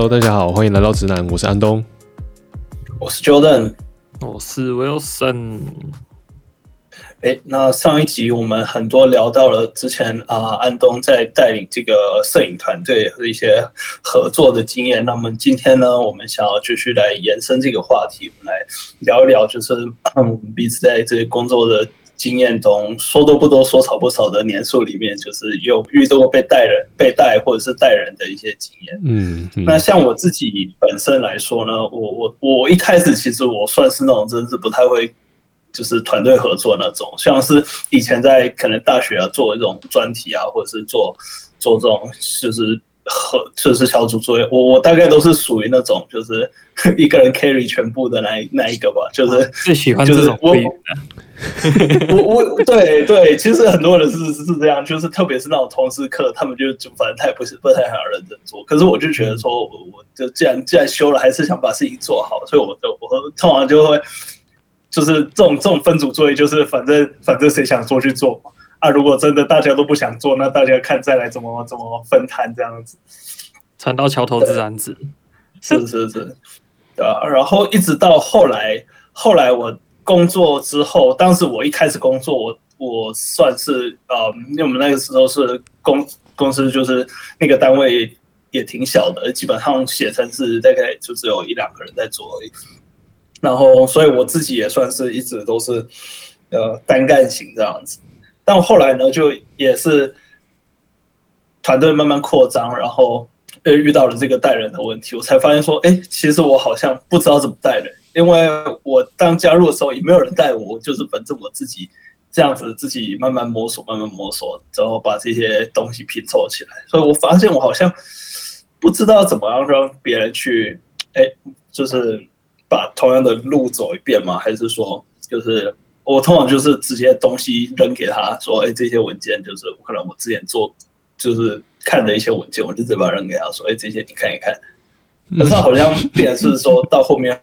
Hello，大家好，欢迎来到直男，我是安东，我是 Jordan，我是 Wilson。哎，那上一集我们很多聊到了之前啊、呃，安东在带领这个摄影团队和一些合作的经验。那么今天呢，我们想要继续来延伸这个话题，我们来聊一聊，就是我们彼此在这些工作的经验中，说多不多，说少不少的年数里面，就是有遇到过被带人、被带或者是带人的一些经验。嗯，嗯，那像我自己本身来说呢，我我我一开始其实我算是那种真的是不太会。就是团队合作那种，像是以前在可能大学啊做这种专题啊，或者是做做这种就是和就是小组作业，我我大概都是属于那种就是 一个人 carry 全部的那那一个吧，就是最喜欢这种我 我我对对，其实很多人是是这样，就是特别是那种通识课，他们就就反正他也不是不太想认真做，可是我就觉得说我我就既然既然修了，还是想把事情做好，所以我就我通常就会。就是这种这种分组作业，就是反正反正谁想做去做啊。如果真的大家都不想做，那大家看再来怎么怎么分摊这样子。船到桥头自然直，是是是，对啊。然后一直到后来，后来我工作之后，当时我一开始工作，我我算是呃，因为我们那个时候是公公司，就是那个单位也挺小的，基本上写程式大概就只有一两个人在做而已。然后，所以我自己也算是一直都是，呃，单干型这样子。但后来呢，就也是团队慢慢扩张，然后又遇到了这个带人的问题，我才发现说，哎，其实我好像不知道怎么带人，因为我当加入的时候也没有人带我，就是本着我自己这样子，自己慢慢摸索，慢慢摸索，然后把这些东西拼凑起来。所以我发现我好像不知道怎么样让别人去，哎，就是。把同样的路走一遍吗？还是说，就是我通常就是直接东西扔给他说，哎，这些文件就是可能我之前做就是看的一些文件，我就直接把它扔给他说，哎，这些你看一看。可是好像变是说到后面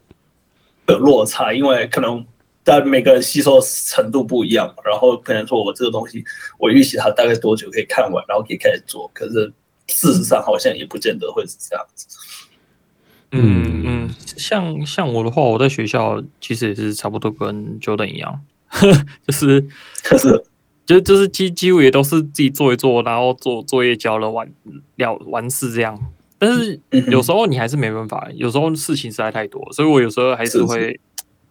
有落差，因为可能但每个人吸收程度不一样，然后可能说我这个东西我预期它大概多久可以看完，然后可以开始做，可是事实上好像也不见得会是这样子。嗯嗯，像像我的话，我在学校其实也是差不多跟 Jordan 一样，就是 就是就就是几几乎也都是自己做一做，然后做作业交了完了完事这样。但是有时候你还是没办法，有时候事情实在太多，所以我有时候还是会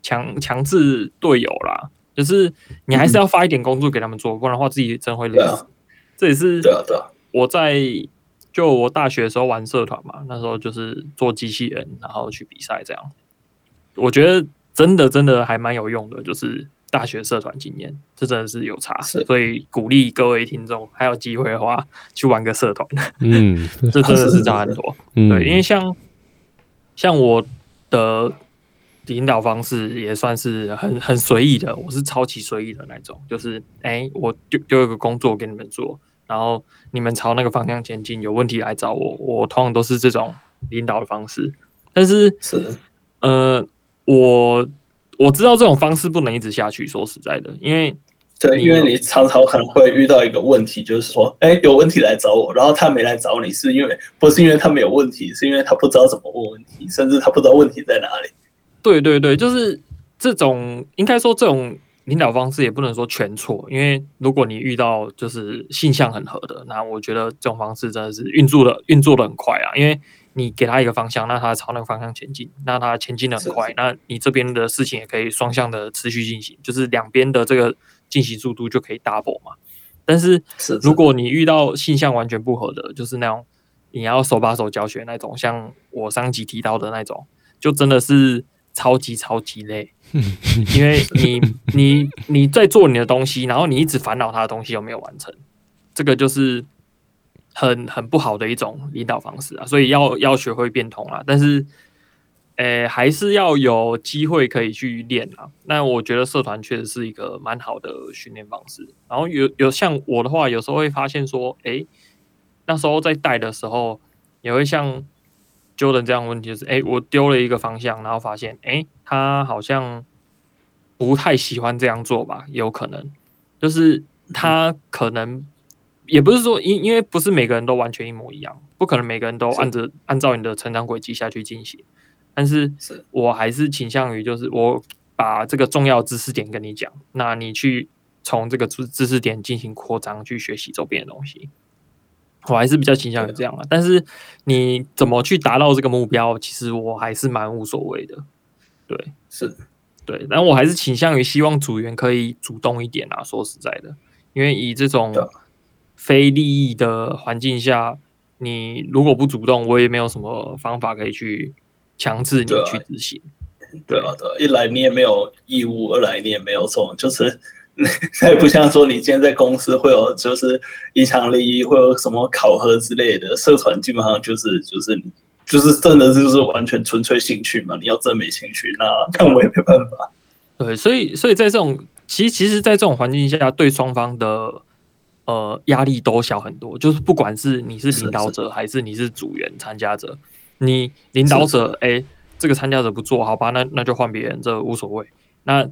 强强制队友啦，就是你还是要发一点工作给他们做，不然的话自己真会累死。这也是我在。就我大学的时候玩社团嘛，那时候就是做机器人，然后去比赛这样。我觉得真的真的还蛮有用的，就是大学社团经验，这真的是有差。所以鼓励各位听众，还有机会的话去玩个社团。嗯，这真的是差很多。对，因为像像我的领导方式也算是很很随意的，我是超级随意的那种，就是哎，我丢丢一个工作给你们做。然后你们朝那个方向前进，有问题来找我。我通常都是这种领导的方式，但是是呃，我我知道这种方式不能一直下去。说实在的，因为对，因为你常常可能会遇到一个问题，就是说，哎，有问题来找我，然后他没来找你，是因为不是因为他没有问题，是因为他不知道怎么问问题，甚至他不知道问题在哪里。对对对，就是这种，应该说这种。领导方式也不能说全错，因为如果你遇到就是性向很合的，那我觉得这种方式真的是运作的运作的很快啊。因为你给他一个方向，那他朝那个方向前进，那他前进的很快，那你这边的事情也可以双向的持续进行，就是两边的这个进行速度就可以 double 嘛。但是如果你遇到性向完全不合的，就是那种你要手把手教学那种，像我上集提到的那种，就真的是。超级超级累，因为你 你你在做你的东西，然后你一直烦恼他的东西有没有完成，这个就是很很不好的一种领导方式啊。所以要要学会变通啊，但是，诶、还是要有机会可以去练啊。那我觉得社团确实是一个蛮好的训练方式。然后有有像我的话，有时候会发现说，诶、那时候在带的时候，也会像。Jordan 这样的问题就是，诶、我丢了一个方向，然后发现，诶、他好像不太喜欢这样做吧？有可能，就是他可能也不是说因因为不是每个人都完全一模一样，不可能每个人都按着按照你的成长轨迹下去进行。但是我还是倾向于就是我把这个重要知识点跟你讲，那你去从这个知知识点进行扩张去学习周边的东西。我还是比较倾向于这样啊，但是你怎么去达到这个目标，其实我还是蛮无所谓的。对，是，对，但我还是倾向于希望组员可以主动一点啊。说实在的，因为以这种非利益的环境下，你如果不主动，我也没有什么方法可以去强制你去执行。对啊，对啊，一来你也没有义务，二来你也没有这种就是。它也不像说你今天在公司会有就是一场利益，会有什么考核之类的。社团基本上就是就是你就是真的就是完全纯粹兴趣嘛。你要真没兴趣，那那我也没办法。对，所以所以在这种其实其实，在这种环境下，对双方的呃压力都小很多。就是不管是你是领导者，还是你是组员参加者，你领导者哎，这个参加者不做好吧，那那就换别人，这无所谓。那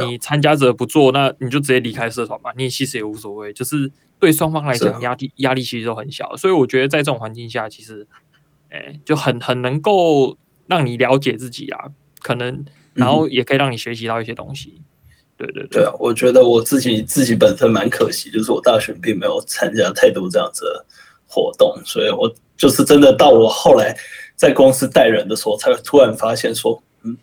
你参加者不做，那你就直接离开社团嘛。你其实也无所谓，就是对双方来讲，压力压力其实都很小。所以我觉得在这种环境下，其实，哎，就很很能够让你了解自己啊，可能，然后也可以让你学习到一些东西。对对对，对啊，我觉得我自己自己本身蛮可惜，就是我大学并没有参加太多这样子的活动，所以我就是真的到我后来在公司带人的时候，才突然发现说。嗯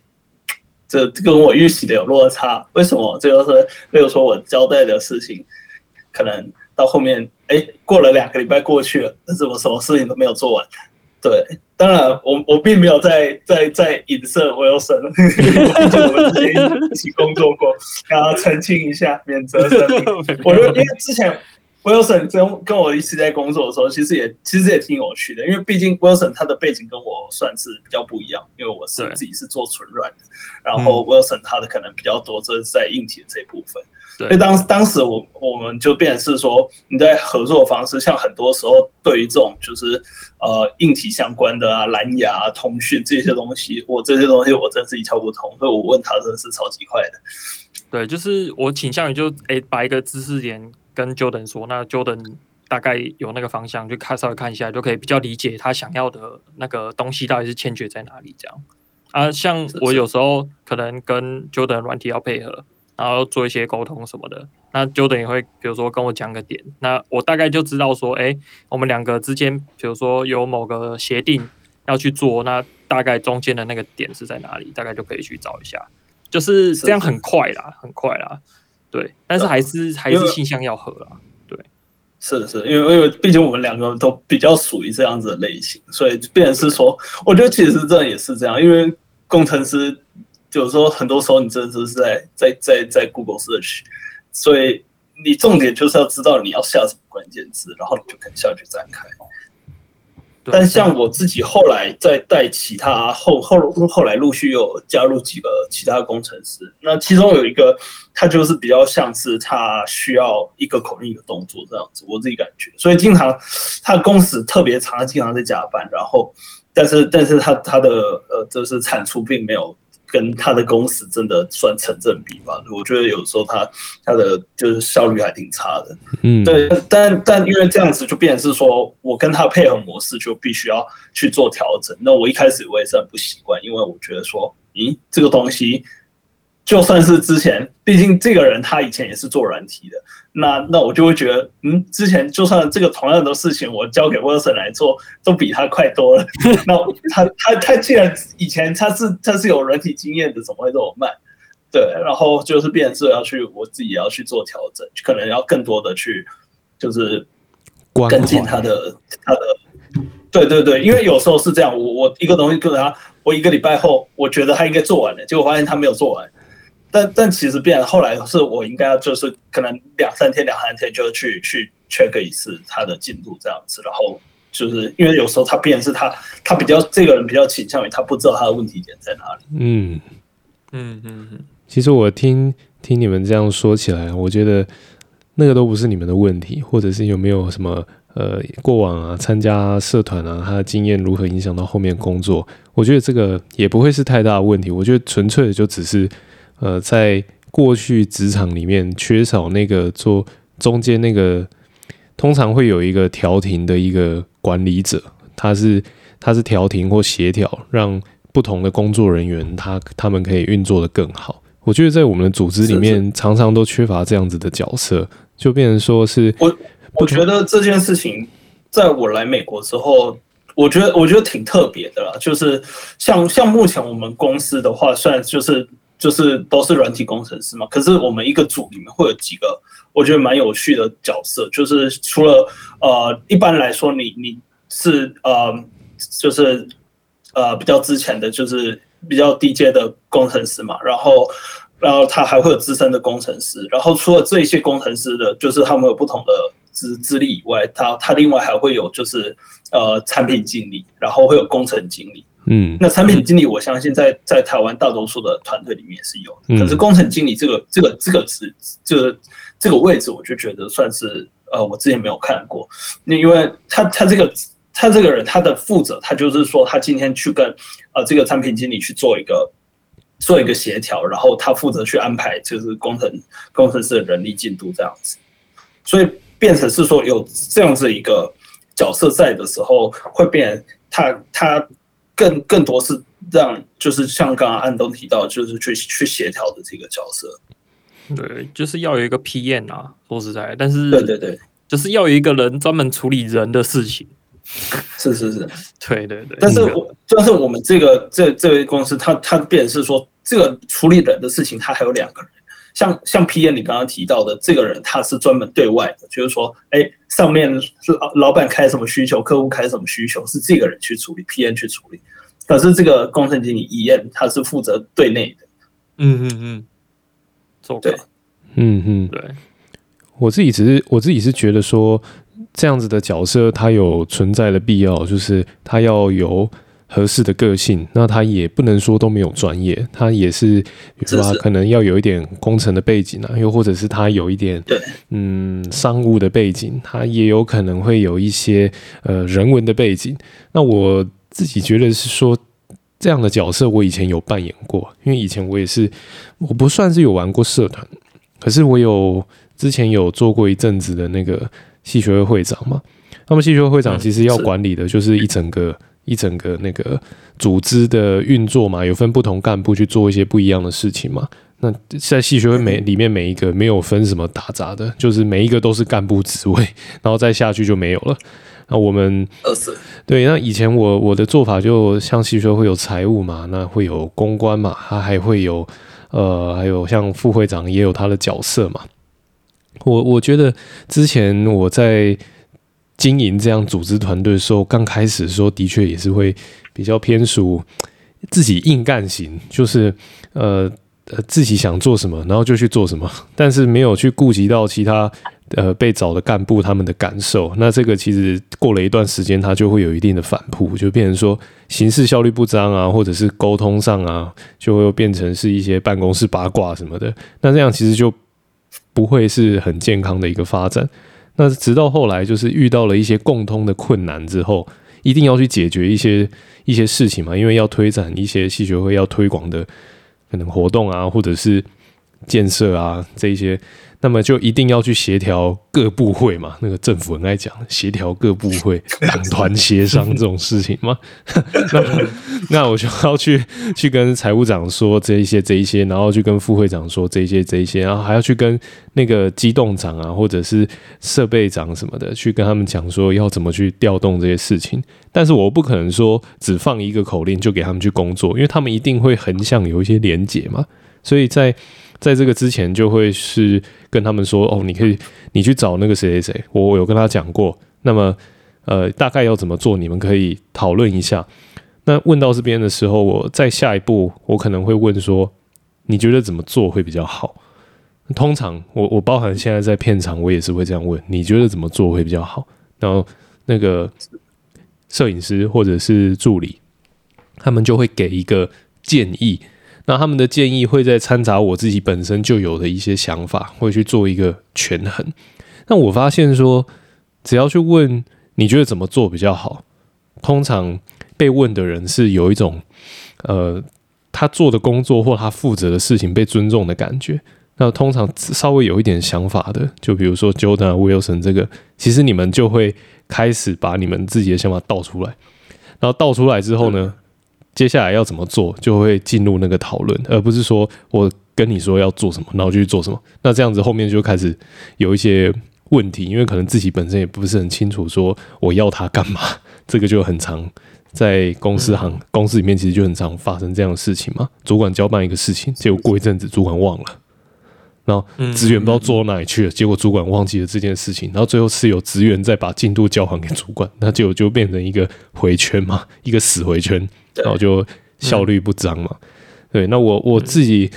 这跟我预期的有落差，为什么？这就是，例如说我交代的事情，可能到后面，哎，过了两个礼拜过去了，但是我什么事情都没有做完。对，当然我我并没有在在在影射 Wilson，我们之前一起工作过，然后澄清一下，免责声明。我说因为之前。Wilson 跟跟我一起在工作的时候，其实也其实也挺有趣的，因为毕竟 Wilson 他的背景跟我算是比较不一样，因为我是自己是做纯软的，然后 Wilson 他的可能比较多，这是在硬体的这一部分。所以当当时我我们就变成是说，你在合作方式，像很多时候对于这种就是呃硬体相关的啊，蓝牙、通讯这些东西，我这些东西我真是一窍不通，所以我问他真的是超级快的。对，就是我倾向于就诶把一个知识点。跟 Jordan 说，那 Jordan 大概有那个方向，就看稍微看一下，就可以比较理解他想要的那个东西到底是欠缺在哪里。这样啊，像我有时候可能跟 Jordan 软体要配合，然后做一些沟通什么的，那 Jordan 也会比如说跟我讲个点，那我大概就知道说，哎，我们两个之间，比如说有某个协定要去做，那大概中间的那个点是在哪里，大概就可以去找一下，就是这样很快啦，很快啦。对，但是还是还是倾向要合啦。对，是的，是的，因为因为毕竟我们两个都比较属于这样子的类型，所以变成是说，我觉得其实这也是这样，因为工程师有时候很多时候你真的是在在在在 Google search，所以你重点就是要知道你要下什么关键字，然后你就可以下去展开。但像我自己后来再带其他后后后来陆续又加入几个其他工程师，那其中有一个他就是比较像是他需要一个口令一个动作这样子，我自己感觉，所以经常他工时特别长，他经常在加班，然后但是但是他他的呃就是产出并没有。跟他的公司真的算成正比吧？我觉得有时候他他的就是效率还挺差的。嗯，对，但但因为这样子就变成是说我跟他配合模式就必须要去做调整。那我一开始我也是很不习惯，因为我觉得说，咦，这个东西。就算是之前，毕竟这个人他以前也是做软体的，那那我就会觉得，嗯，之前就算这个同样的事情我交给 Wilson 来做，都比他快多了。那他他他既然以前他是他是有软体经验的，怎么会这么慢？对，然后就是变成是要去我自己也要去做调整，可能要更多的去就是跟进他的他的，对对对，因为有时候是这样，我我一个东西跟他，我一个礼拜后我觉得他应该做完了，结果发现他没有做完。但但其实变后来是我应该要就是可能两三天两三天就去去 check 一次他的进度这样子，然后就是因为有时候他变是他他比较这个人比较倾向于他不知道他的问题点在哪里。嗯嗯嗯嗯。其实我听听你们这样说起来，我觉得那个都不是你们的问题，或者是有没有什么呃过往啊参加社团啊，他的经验如何影响到后面工作，我觉得这个也不会是太大的问题。我觉得纯粹的就只是。呃，在过去职场里面缺少那个做中间那个通常会有一个调停的一个管理者，他是他是调停或协调，让不同的工作人员他他们可以运作的更好。我觉得在我们的组织里面，常常都缺乏这样子的角色，就变成说是我我觉得这件事情，在我来美国之后，我觉得我觉得挺特别的啦。就是像像目前我们公司的话，算就是就是都是软体工程师嘛，可是我们一个组里面会有几个。我觉得蛮有趣的角色，就是除了呃，一般来说你你是呃，就是呃比较之前的就是比较低阶的工程师嘛，然后然后他还会有资深的工程师，然后除了这些工程师的，就是他们有不同的资资历以外，他他另外还会有就是呃产品经理，然后会有工程经理。嗯，那产品经理，我相信在在台湾大多数的团队里面是有的，可是工程经理这个这个这个职这个这个位置，我就觉得算是呃，我之前没有看过。那因为他他这个他这个人他的负责，他就是说他今天去跟呃这个产品经理去做一个做一个协调，然后他负责去安排就是工程工程师的人力进度这样子，所以变成是说有这样子一个角色在的时候，会变他他。更更多是让，就是像刚刚安东提到，就是去去协调的这个角色。对，就是要有一个 PM 啊，说实在，但是对对对，就是要有一个人专门处理人的事情。是是是，对对对。但是我，但是我们这个这这位公司，他他变是说，这个处理人的事情，他还有两个人。像像 P N 你刚刚提到的这个人，他是专门对外的，就是说，哎，上面老老板开什么需求，客户开什么需求，是这个人去处理，P N 去处理。可是这个工程经理 E N 他是负责对内的。嗯嗯嗯，对，嗯嗯对。我自己只是我自己是觉得说，这样子的角色他有存在的必要，就是他要有。合适的个性，那他也不能说都没有专业，他也是，比如说他可能要有一点工程的背景啊，又或者是他有一点嗯商务的背景，他也有可能会有一些呃人文的背景。那我自己觉得是说，这样的角色我以前有扮演过，因为以前我也是我不算是有玩过社团，可是我有之前有做过一阵子的那个戏学会会长嘛。那么戏学会会长其实要管理的就是一整个。一整个那个组织的运作嘛，有分不同干部去做一些不一样的事情嘛。那在戏学会每里面每一个没有分什么打杂的，就是每一个都是干部职位，然后再下去就没有了。那我们对，那以前我我的做法就像戏学会有财务嘛，那会有公关嘛，他还会有呃，还有像副会长也有他的角色嘛。我我觉得之前我在。经营这样组织团队的时候，刚开始的时候的确也是会比较偏属自己硬干型，就是呃呃自己想做什么，然后就去做什么，但是没有去顾及到其他呃被找的干部他们的感受。那这个其实过了一段时间，它就会有一定的反扑，就变成说行事效率不彰啊，或者是沟通上啊，就会变成是一些办公室八卦什么的。那这样其实就不会是很健康的一个发展。那直到后来，就是遇到了一些共通的困难之后，一定要去解决一些一些事情嘛，因为要推展一些戏学会要推广的可能活动啊，或者是建设啊这一些。那么就一定要去协调各部会嘛，那个政府很爱讲协调各部会、党团协商这种事情嘛。那那我就要去去跟财务长说这一些这一些，然后去跟副会长说这一些这一些，然后还要去跟那个机动长啊，或者是设备长什么的，去跟他们讲说要怎么去调动这些事情。但是我不可能说只放一个口令就给他们去工作，因为他们一定会横向有一些连结嘛。所以在在这个之前，就会是跟他们说：“哦，你可以，你去找那个谁谁谁，我有跟他讲过。那么，呃，大概要怎么做，你们可以讨论一下。那问到这边的时候，我再下一步，我可能会问说：你觉得怎么做会比较好？通常，我我包含现在在片场，我也是会这样问：你觉得怎么做会比较好？然后，那个摄影师或者是助理，他们就会给一个建议。”那他们的建议会在掺杂我自己本身就有的一些想法，会去做一个权衡。那我发现说，只要去问你觉得怎么做比较好，通常被问的人是有一种，呃，他做的工作或他负责的事情被尊重的感觉。那通常稍微有一点想法的，就比如说 Jordan、Wilson 这个，其实你们就会开始把你们自己的想法倒出来，然后倒出来之后呢，接下来要怎么做，就会进入那个讨论，而不是说我跟你说要做什么，然后就去做什么。那这样子后面就开始有一些问题，因为可能自己本身也不是很清楚说我要他干嘛，这个就很常在公司行公司里面其实就很常发生这样的事情嘛。主管交办一个事情，结果过一阵子主管忘了。然后职员不知道做到哪里去了，结果主管忘记了这件事情，然后最后是有职员再把进度交还给主管，那结果就变成一个回圈嘛，一个死回圈，然后就效率不彰嘛。对，那我我自己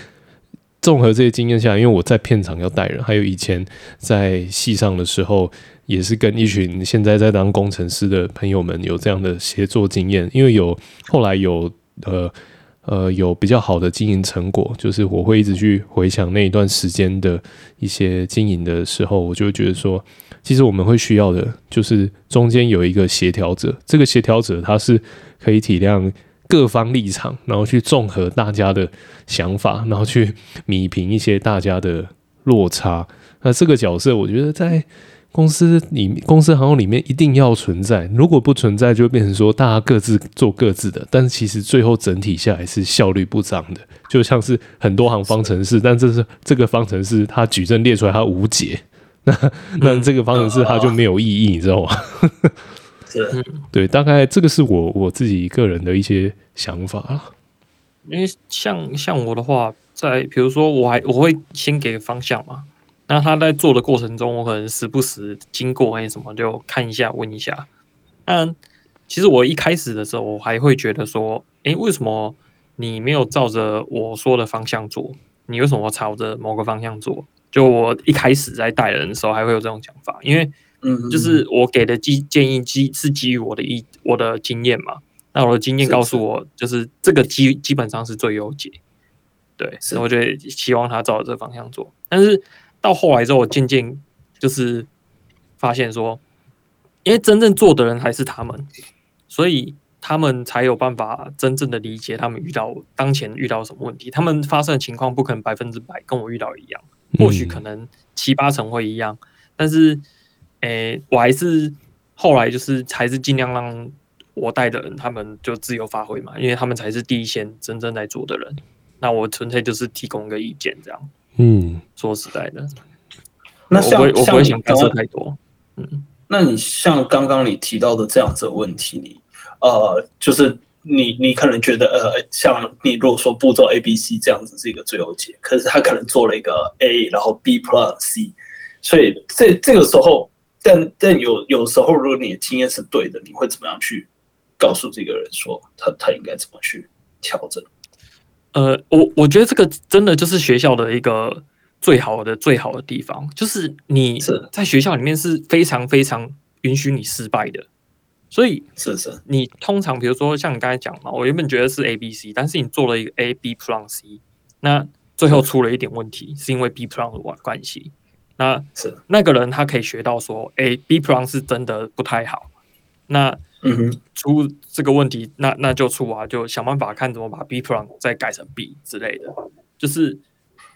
综合这些经验下来，因为我在片场要带人，还有以前在戏上的时候，也是跟一群现在在当工程师的朋友们有这样的协作经验，因为有后来有呃。呃，有比较好的经营成果，就是我会一直去回想那一段时间的一些经营的时候，我就会觉得说，其实我们会需要的，就是中间有一个协调者。这个协调者他是可以体谅各方立场，然后去综合大家的想法，然后去弭平一些大家的落差。那这个角色，我觉得在。公司里，公司行号里面一定要存在。如果不存在，就变成说大家各自做各自的。但是其实最后整体下来是效率不彰的，就像是很多行方程式，但这是这个方程式它矩阵列出来它无解，那那这个方程式它就没有意义，你知道吗？对，大概这个是我我自己个人的一些想法。因为像像我的话，在比如说我还我会先给方向嘛。那他在做的过程中，我可能时不时经过还是什么，就看一下问一下。但其实我一开始的时候，我还会觉得说，诶，为什么你没有照着我说的方向做？你为什么朝着某个方向做？就我一开始在带人的时候，还会有这种想法，因为嗯，就是我给的基建议基是基于我的一我的经验嘛。那我的经验告诉我，就是这个基基本上是最优解。对，所以我就希望他照着这个方向做，但是。到后来之后，我渐渐就是发现说，因为真正做的人还是他们，所以他们才有办法真正的理解他们遇到当前遇到什么问题。他们发生的情况不可能百分之百跟我遇到一样，或许可能七八成会一样，但是，诶，我还是后来就是还是尽量让我带的人他们就自由发挥嘛，因为他们才是第一线真正在做的人。那我纯粹就是提供一个意见这样。嗯，说实在的，那像我不会，我不会想干涉太多。嗯，那你像刚刚你提到的这样子的问题，你呃，就是你你可能觉得呃，像你如果说步骤 A、B、C 这样子是一个最优解，可是他可能做了一个 A，然后 B plus C，所以这这个时候，但但有有时候，如果你的经验是对的，你会怎么样去告诉这个人说他他应该怎么去调整？呃，我我觉得这个真的就是学校的一个最好的最好的地方，就是你在学校里面是非常非常允许你失败的，所以是是，你通常比如说像你刚才讲嘛，我原本觉得是 A B C，但是你做了一个 A B plus C，那最后出了一点问题，是因为 B plus 的关系，那是。那个人他可以学到说，A B plus 是真的不太好，那。嗯哼，出这个问题，那那就出啊，就想办法看怎么把 B plan 再改成 B 之类的，就是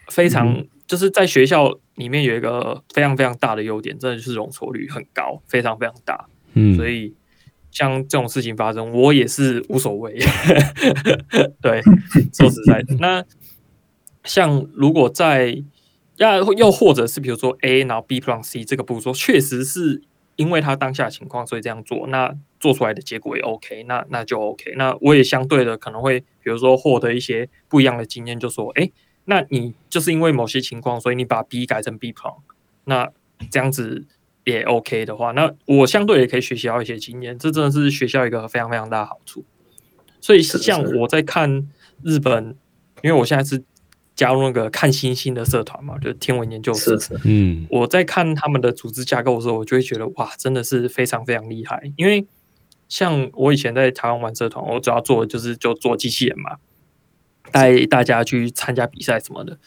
非常、嗯、就是在学校里面有一个非常非常大的优点，真的就是容错率很高，非常非常大。嗯，所以像这种事情发生，我也是无所谓。对，说实在的，那像如果在要又或者是比如说 A 然后 B plan C 这个步骤，确实是。因为他当下情况，所以这样做，那做出来的结果也 OK，那那就 OK。那我也相对的可能会，比如说获得一些不一样的经验，就说，哎，那你就是因为某些情况，所以你把 B 改成 B plan，那这样子也 OK 的话，那我相对也可以学习到一些经验，这真的是学校一个非常非常大的好处。所以像我在看日本，因为我现在是。加入那个看星星的社团嘛，就是天文研究社。嗯，我在看他们的组织架构的时候，我就会觉得哇，真的是非常非常厉害。因为像我以前在台湾玩社团，我主要做的就是就做机器人嘛，带大家去参加比赛什么的。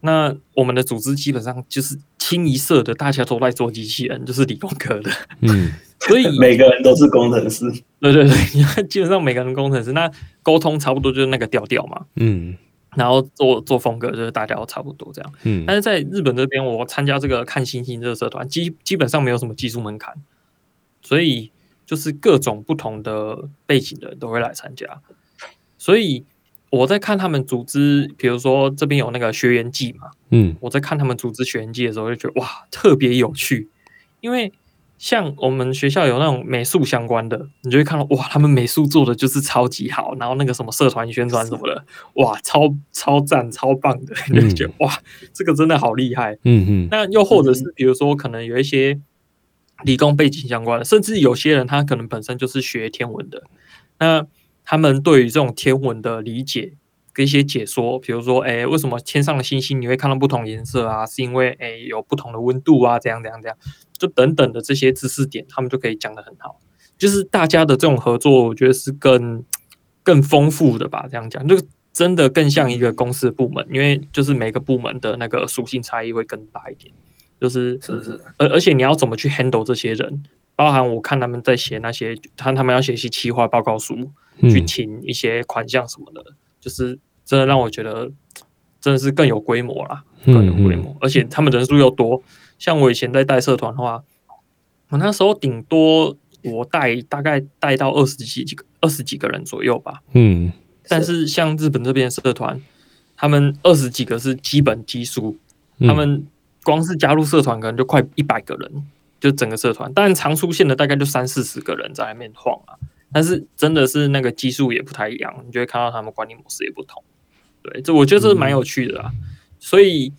那我们的组织基本上就是清一色的，大家都在做机器人，就是理工科的。嗯，所以 每个人都是工程师。对对对，基本上每个人工程师，那沟通差不多就是那个调调嘛。嗯。然后做做风格就是大家都差不多这样。嗯，但是在日本这边，我参加这个看星星这个社团，基基本上没有什么技术门槛，所以就是各种不同的背景的人都会来参加。所以我在看他们组织，比如说这边有那个学员季嘛，嗯，我在看他们组织学员季的时候，就觉得哇，特别有趣，因为。像我们学校有那种美术相关的，你就会看到哇，他们美术做的就是超级好，然后那个什么社团宣传什么的，哇，超超赞、超棒的，你就觉得哇，这个真的好厉害。嗯嗯。那又或者是比如说，可能有一些理工背景相关的，甚至有些人他可能本身就是学天文的，那他们对于这种天文的理解跟一些解说，比如说，哎，为什么天上的星星你会看到不同颜色啊？是因为哎有不同的温度啊，这样这样这样。就等等的这些知识点，他们就可以讲得很好。就是大家的这种合作，我觉得是更更丰富的吧。这样讲，就真的更像一个公司部门，因为就是每个部门的那个属性差异会更大一点。就是是是，而而且你要怎么去 handle 这些人，包含我看他们在写那些，看他们要写一些企划报告书，去请一些款项什么的，就是真的让我觉得真的是更有规模啦，更有规模，而且他们人数又多。像我以前在带社团的话，我那时候顶多我带大概带到二十几几个二十几个人左右吧。嗯，但是像日本这边社团，他们二十几个是基本基数，他们光是加入社团可能就快一百个人，就整个社团。但常出现的大概就三四十个人在外面晃啊。但是真的是那个基数也不太一样，你就会看到他们管理模式也不同。对，这我觉得这是蛮有趣的啊。所以。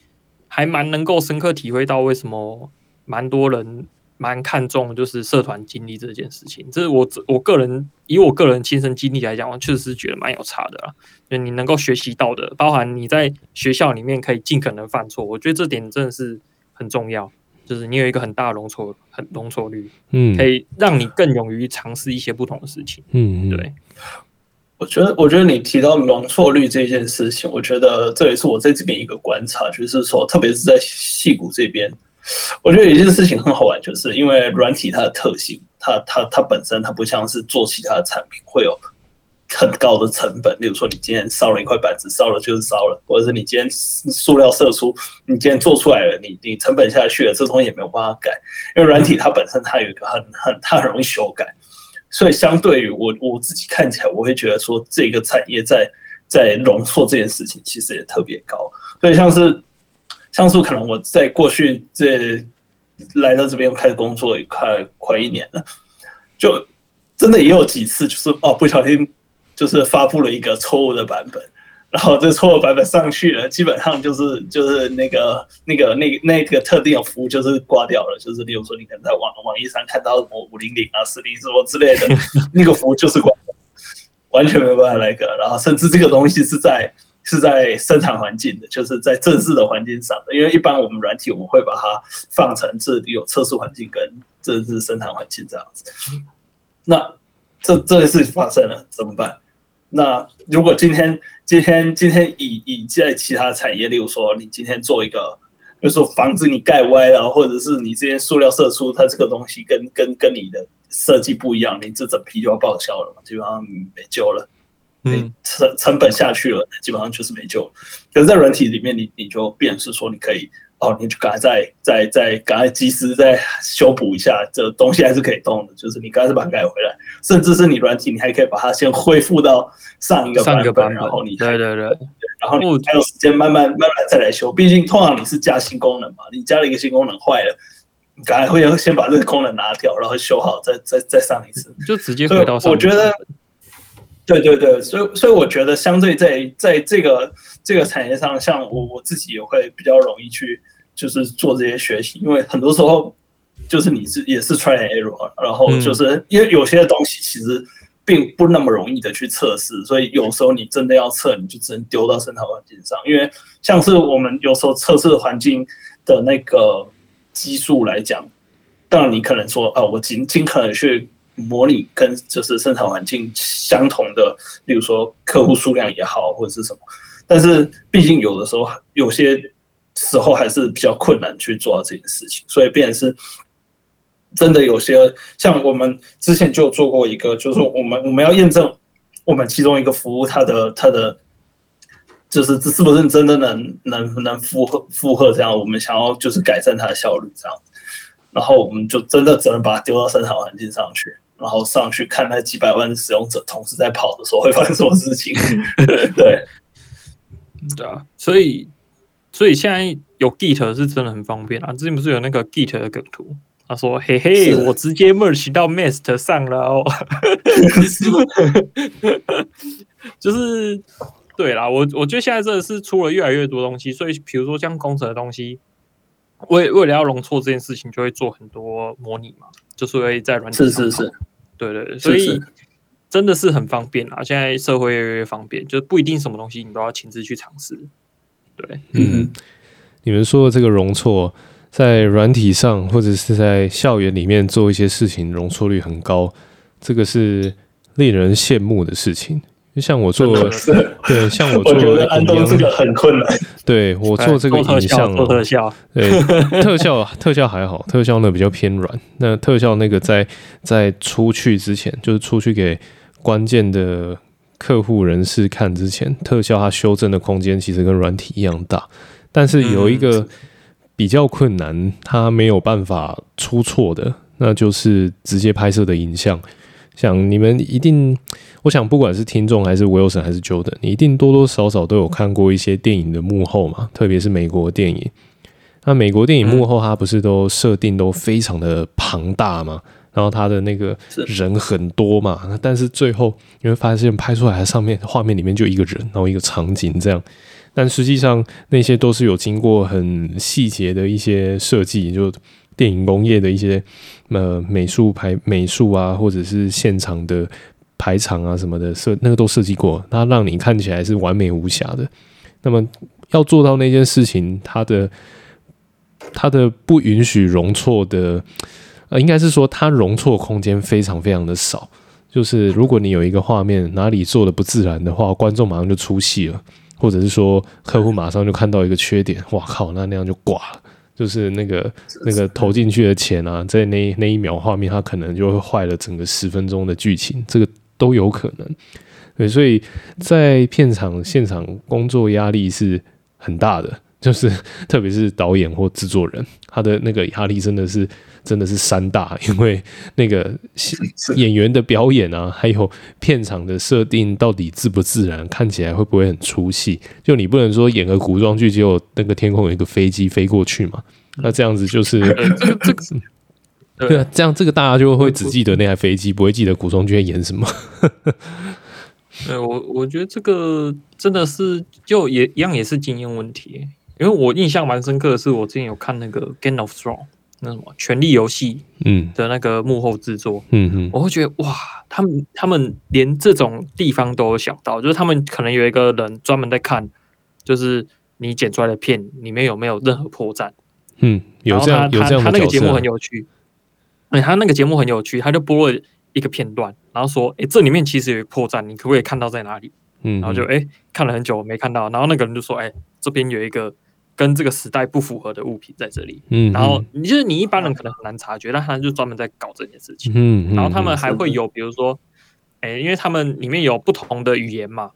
还蛮能够深刻体会到为什么蛮多人蛮看重就是社团经历这件事情。这是我我个人以我个人亲身经历来讲，我确实是觉得蛮有差的啦。就你能够学习到的，包含你在学校里面可以尽可能犯错，我觉得这点真的是很重要。就是你有一个很大的容错，很容错率，嗯，可以让你更勇于尝试一些不同的事情。嗯，对。我觉得，我觉得你提到容错率这件事情，我觉得这也是我在这边一个观察，就是说，特别是在戏谷这边，我觉得有一件事情很好玩，就是因为软体它的特性，它它它本身它不像是做其他的产品会有很高的成本，例如说你今天烧了一块板子，烧了就是烧了，或者是你今天塑料射出，你今天做出来了，你你成本下去了，这东西也没有办法改，因为软体它本身它有一个很很它很容易修改。所以，相对于我我自己看起来，我会觉得说，这个产业在在容错这件事情其实也特别高。所以，像是像是可能我在过去这来到这边开始工作也快快一年了，就真的也有几次就是哦不小心就是发布了一个错误的版本。然后这错误版本上去了，基本上就是就是那个那个那、那个特定的服务就是挂掉了，就是例如说你可能在网网易上看到什么五零零啊、四零什么之类的，那个服务就是挂，完全没有办法来个。然后甚至这个东西是在是在生产环境的，就是在正式的环境上的，因为一般我们软体我们会把它放成这里有测试环境跟正式生产环境这样子。那这这件事情发生了怎么办？那如果今天今天今天以以在其他产业，例如说你今天做一个，比如说房子你盖歪了，或者是你这些塑料射出，它这个东西跟跟跟你的设计不一样，你这整批就要报销了嘛，基本上没救了，嗯，成成本下去了，基本上就是没救了。可是，在软体里面，你你就变是说你可以。哦，你就赶快再再再赶快及时再修补一下，这东西还是可以动的。就是你赶快把它改回来，甚至是你软体，你还可以把它先恢复到上一个版本，版本然后你对对对，然后你还有时间慢慢慢慢再来修。毕竟通常你是加新功能嘛，你加了一个新功能坏了，你赶快会先把这个功能拿掉，然后修好，再再再上一次，就直接回到上。我觉得，对对对，所以所以我觉得相对在在这个这个产业上，像我我自己也会比较容易去。就是做这些学习，因为很多时候就是你是也是 try and error，然后就是因为有些东西其实并不那么容易的去测试，所以有时候你真的要测，你就只能丢到生态环境上。因为像是我们有时候测试环境的那个基数来讲，当然你可能说啊，我尽尽可能去模拟跟就是生产环境相同的，例如说客户数量也好，或者是什么，但是毕竟有的时候有些。时候还是比较困难去做到这件事情，所以变是真的有些像我们之前就做过一个，就是我们我们要验证我们其中一个服务它的它的就是这是不是真的能能能负荷负荷这样？我们想要就是改善它的效率这样，然后我们就真的只能把它丢到生产环境上去，然后上去看那几百万使用者同时在跑的时候会发生什么事情。对，对啊，所以所以现在有 Git 是真的很方便啊。之前不是有那个 Git 的梗图？他说：“嘿嘿，我直接 merge 到 Mast 上了哦。”就是。对啦，我我觉得现在真的是出了越来越多东西，所以比如说像工程的东西，为为了要容错这件事情，就会做很多模拟嘛，就是会在软件上。是是是，对对对，所以真的是很方便啦。现在社会越来越方便，就不一定什么东西你都要亲自去尝试。对，嗯，你们说的这个容错，在软体上或者是在校园里面做一些事情，容错率很高，这个是令人羡慕的事情。就像我做，对，像我做，我觉得安东这个很困难。对我做这个影像，做特效，对 特效，特效还好，特效呢比较偏软。那特效那个在在出去之前，就是出去给关键的客户人士看之前，特效它修正的空间其实跟软体一样大。但是有一个比较困难，它没有办法出错的，那就是直接拍摄的影像。想你们一定，我想不管是听众还是 Wilson 还是 Jordan，你一定多多少少都有看过一些电影的幕后嘛，特别是美国电影。那美国电影幕后，它不是都设定都非常的庞大嘛？然后它的那个人很多嘛？那但是最后你会发现，拍出来的上面画面里面就一个人，然后一个场景这样。但实际上那些都是有经过很细节的一些设计，就。电影工业的一些呃美术排美术啊，或者是现场的排场啊什么的设，那个都设计过，它让你看起来是完美无瑕的。那么要做到那件事情，它的它的不允许容错的，呃，应该是说它容错空间非常非常的少。就是如果你有一个画面哪里做的不自然的话，观众马上就出戏了，或者是说客户马上就看到一个缺点，哇靠，那那样就挂了。就是那个那个投进去的钱啊，在那那一秒画面，它可能就会坏了整个十分钟的剧情，这个都有可能。对，所以在片场现场工作压力是很大的，就是 特别是导演或制作人，他的那个压力真的是真的是山大，因为那个演员的表演啊，还有片场的设定到底自不自然，看起来会不会很出戏？就你不能说演个古装剧，结果那个天空有一个飞机飞过去嘛？那这样子就是这个对啊，这样这个大家就会只记得那台飞机，不会记得古装剧在演什么。对，我我觉得这个真的是就也一样，也是经验问题。因为我印象蛮深刻的是，我之前有看那个《Game of Thrones》。那什么《权力游戏》嗯的那个幕后制作，嗯嗯，我会觉得哇，他们他们连这种地方都有想到，就是他们可能有一个人专门在看，就是你剪出来的片里面有没有任何破绽，嗯，有这样有这样，他那个节目很有趣，哎，他那个节目很有趣，他就播了一个片段，然后说，哎，这里面其实有破绽，你可不可以看到在哪里？嗯，然后就哎看了很久没看到，然后那个人就说，哎，这边有一个。跟这个时代不符合的物品在这里，嗯，然后你就是你一般人可能很难察觉，但他就专门在搞这件事情，嗯，然后他们还会有比如说，哎，因为他们里面有不同的语言嘛，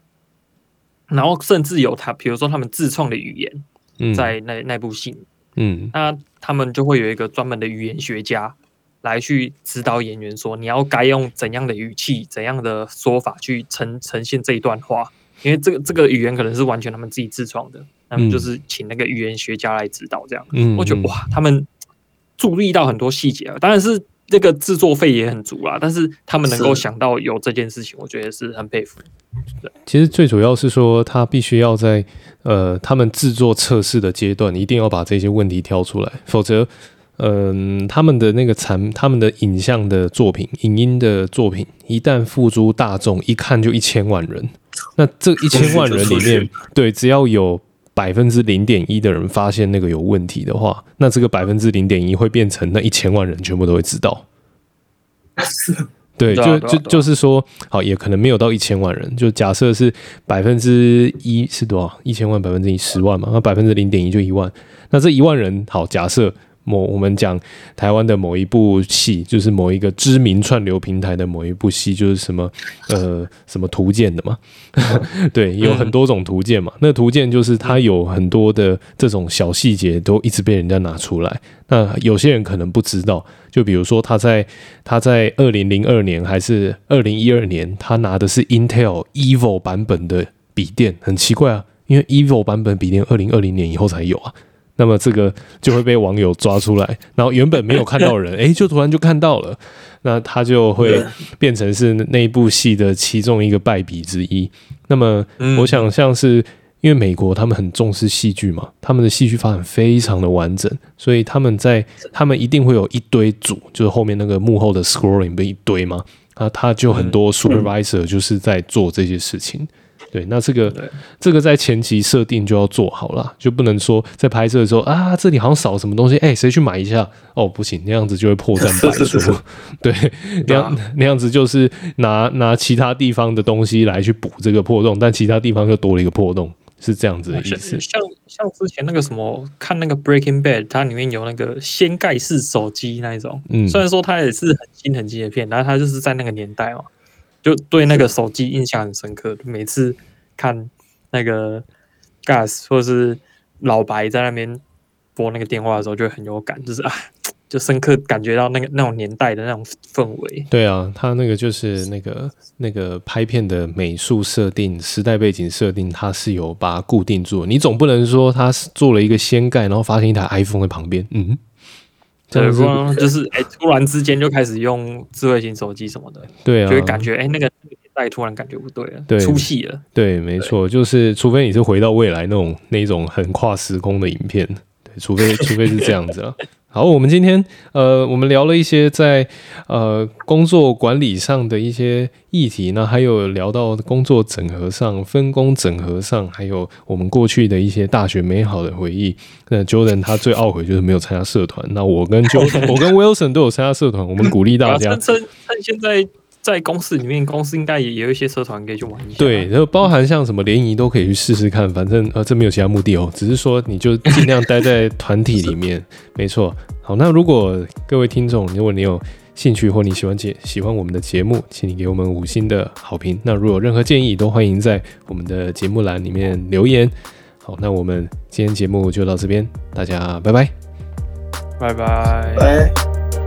然后甚至有他，比如说他们自创的语言，在那那部戏，嗯，那他们就会有一个专门的语言学家来去指导演员说，你要该用怎样的语气、怎样的说法去呈呈现这一段话，因为这个这个语言可能是完全他们自己自创的。他们就是请那个语言学家来指导，这样，嗯，我觉得哇，他们注意到很多细节啊，当然是这个制作费也很足啦，但是他们能够想到有这件事情，我觉得是很佩服。对，其实最主要是说，他必须要在呃，他们制作测试的阶段，一定要把这些问题挑出来，否则，嗯、呃，他们的那个产，他们的影像的作品、影音的作品，一旦付诸大众，一看就一千万人，那这一千 万人里面，对，只要有。百分之零点一的人发现那个有问题的话，那这个百分之零点一会变成那一千万人全部都会知道。是，对，就就就是说，好，也可能没有到一千万人。就假设是百分之一，是多少？一千万百分之一十万嘛，那百分之零点一就一万。那这一万人，好，假设某我们讲台湾的某一部戏，就是某一个知名串流平台的某一部戏，就是什么呃什么图鉴的嘛，对，有很多种图鉴嘛。那图鉴就是它有很多的这种小细节，都一直被人家拿出来。那有些人可能不知道，就比如说他在他在二零零二年还是二零一二年，他拿的是 Intel Evo 版本的笔电，很奇怪啊，因为 Evo 版本笔电二零二零年以后才有啊。那么这个就会被网友抓出来，然后原本没有看到的人，诶，就突然就看到了，那他就会变成是那一部戏的其中一个败笔之一。那么我想像是因为美国他们很重视戏剧嘛，他们的戏剧发展非常的完整，所以他们在他们一定会有一堆组，就是后面那个幕后的 scoring 不一堆嘛，啊，他就很多 supervisor 就是在做这些事情。对，那这个对这个在前期设定就要做好了，就不能说在拍摄的时候啊，这里好像少什么东西，哎，谁去买一下？哦，不行，那样子就会破绽百出。是是是 对，那样那样子就是拿拿其他地方的东西来去补这个破洞，但其他地方又多了一个破洞，是这样子的意思。像像之前那个什么，看那个 Breaking Bad，它里面有那个掀盖式手机那一种，嗯，虽然说它也是很新很新的片，然后它就是在那个年代嘛。就对那个手机印象很深刻，每次看那个 Gus 或是老白在那边拨那个电话的时候，就很有感，就是啊，就深刻感觉到那个那种年代的那种氛围。对啊，他那个就是那个那个拍片的美术设定、时代背景设定，他是有把它固定住。你总不能说他是做了一个掀盖，然后发现一台 iPhone 在旁边，嗯。对，就是哎、欸，突然之间就开始用智慧型手机什么的，对啊，就会感觉哎、欸，那个年代突然感觉不对了，对，出戏了。对，没错，就是除非你是回到未来那种那种很跨时空的影片，对，除非除非是这样子啊。好，我们今天呃，我们聊了一些在呃工作管理上的一些议题，那还有聊到工作整合上、分工整合上，还有我们过去的一些大学美好的回忆。那 Jordan 他最懊悔就是没有参加社团，那我跟 Jordan 我跟 Wilson 都有参加社团，我们鼓励大家。趁趁趁现在。在公司里面，公司应该也有一些社团可以去玩一下。对，然后包含像什么联谊都可以去试试看，反正呃，这没有其他目的哦，只是说你就尽量待在团体里面。没错。好，那如果各位听众，如果你有兴趣或你喜欢节喜欢我们的节目，请你给我们五星的好评。那如果有任何建议，都欢迎在我们的节目栏里面留言。好，那我们今天节目就到这边，大家拜拜，拜拜，拜。